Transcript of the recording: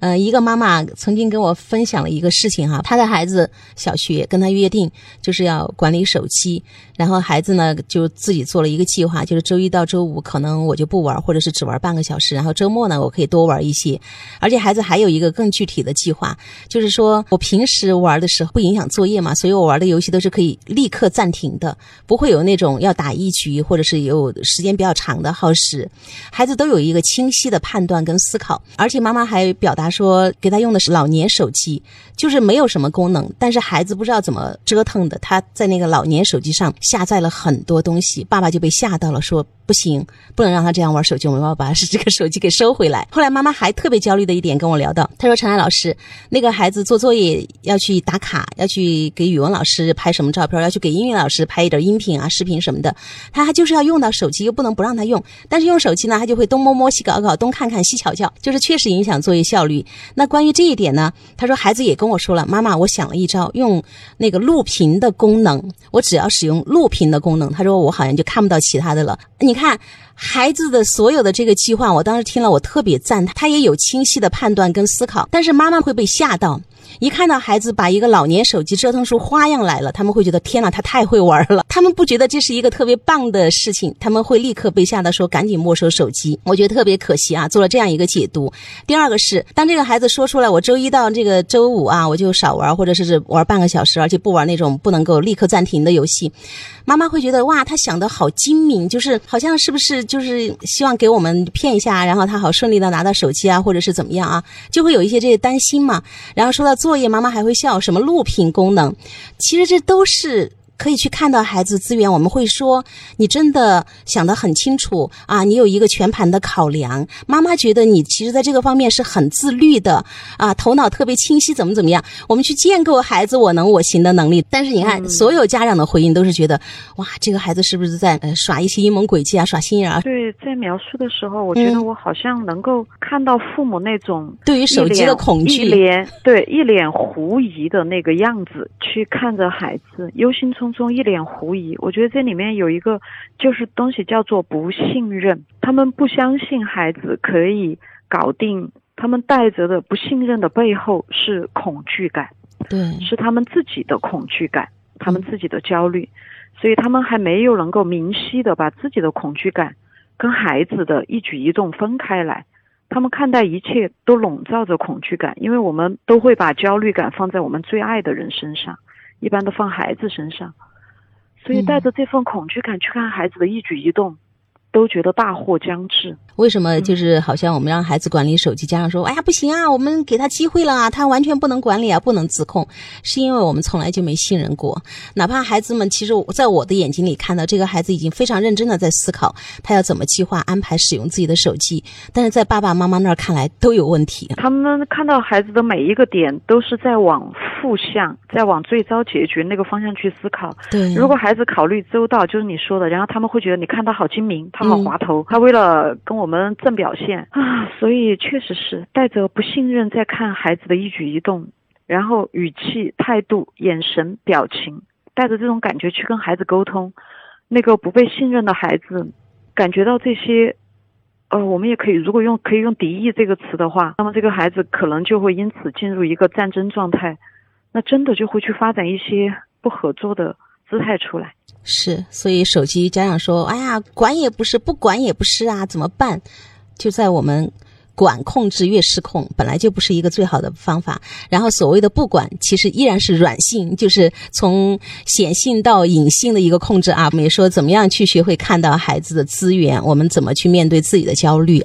呃，一个妈妈曾经跟我分享了一个事情哈，她的孩子小学跟她约定就是要管理手机，然后孩子呢就自己做了一个计划，就是周一到周五可能我就不玩，或者是只玩半个小时，然后周末呢我可以多玩一些。而且孩子还有一个更具体的计划，就是说我平时玩的时候不影响作业嘛，所以我玩的游戏都是可以立刻暂停的，不会有那种要打一局或者是有时间比较长的耗时。孩子都有一个清晰的判断跟思考，而且妈妈还表达。说给他用的是老年手机，就是没有什么功能，但是孩子不知道怎么折腾的，他在那个老年手机上下载了很多东西，爸爸就被吓到了，说不行，不能让他这样玩手机，我们要把是这个手机给收回来。后来妈妈还特别焦虑的一点跟我聊到，她说陈安老师，那个孩子做作业要去打卡，要去给语文老师拍什么照片，要去给英语老师拍一点音频啊、视频什么的，他还就是要用到手机，又不能不让他用，但是用手机呢，他就会东摸摸、西搞搞、东看看、西瞧瞧，就是确实影响作业效率。那关于这一点呢，他说孩子也跟我说了，妈妈，我想了一招，用那个录屏的功能，我只要使用录屏的功能，他说我好像就看不到其他的了。你看孩子的所有的这个计划，我当时听了，我特别赞他，他也有清晰的判断跟思考，但是妈妈会被吓到。一看到孩子把一个老年手机折腾出花样来了，他们会觉得天哪，他太会玩了。他们不觉得这是一个特别棒的事情，他们会立刻被吓得，说赶紧没收手机。我觉得特别可惜啊，做了这样一个解读。第二个是，当这个孩子说出来，我周一到这个周五啊，我就少玩，或者是玩半个小时，而且不玩那种不能够立刻暂停的游戏。妈妈会觉得哇，他想的好精明，就是好像是不是就是希望给我们骗一下，然后他好顺利的拿到手机啊，或者是怎么样啊，就会有一些这些担心嘛。然后说到作业，妈妈还会笑什么录屏功能，其实这都是。可以去看到孩子资源，我们会说你真的想得很清楚啊，你有一个全盘的考量。妈妈觉得你其实在这个方面是很自律的啊，头脑特别清晰，怎么怎么样？我们去建构孩子我能我行的能力。但是你看，所有家长的回应都是觉得，哇，这个孩子是不是在呃耍一些阴谋诡计啊，耍心眼啊？对，在描述的时候，我觉得我好像能够看到父母那种对于手机的恐惧，一脸对一脸狐疑的那个样子，去看着孩子，忧心忡。中一脸狐疑，我觉得这里面有一个就是东西叫做不信任，他们不相信孩子可以搞定，他们带着的不信任的背后是恐惧感，对，是他们自己的恐惧感，他们自己的焦虑，所以他们还没有能够明晰的把自己的恐惧感跟孩子的一举一动分开来，他们看待一切都笼罩着恐惧感，因为我们都会把焦虑感放在我们最爱的人身上。一般都放孩子身上，所以带着这份恐惧感去看孩子的一举一动。都觉得大祸将至。为什么就是好像我们让孩子管理手机，家长说：“哎呀，不行啊，我们给他机会了啊，他完全不能管理啊，不能自控。”是因为我们从来就没信任过。哪怕孩子们其实在我的眼睛里看到这个孩子已经非常认真的在思考，他要怎么计划安排使用自己的手机，但是在爸爸妈妈那儿看来都有问题。他们看到孩子的每一个点都是在往负向，在往最糟结局那个方向去思考。对，如果孩子考虑周到，就是你说的，然后他们会觉得你看他好精明。他好滑头，他为了跟我们正表现啊，所以确实是带着不信任在看孩子的一举一动，然后语气、态度、眼神、表情，带着这种感觉去跟孩子沟通。那个不被信任的孩子，感觉到这些，呃，我们也可以，如果用可以用敌意这个词的话，那么这个孩子可能就会因此进入一个战争状态，那真的就会去发展一些不合作的姿态出来。是，所以手机家长说：“哎呀，管也不是，不管也不是啊，怎么办？”就在我们管控制越失控，本来就不是一个最好的方法。然后所谓的不管，其实依然是软性，就是从显性到隐性的一个控制啊。我们也说怎么样去学会看到孩子的资源，我们怎么去面对自己的焦虑。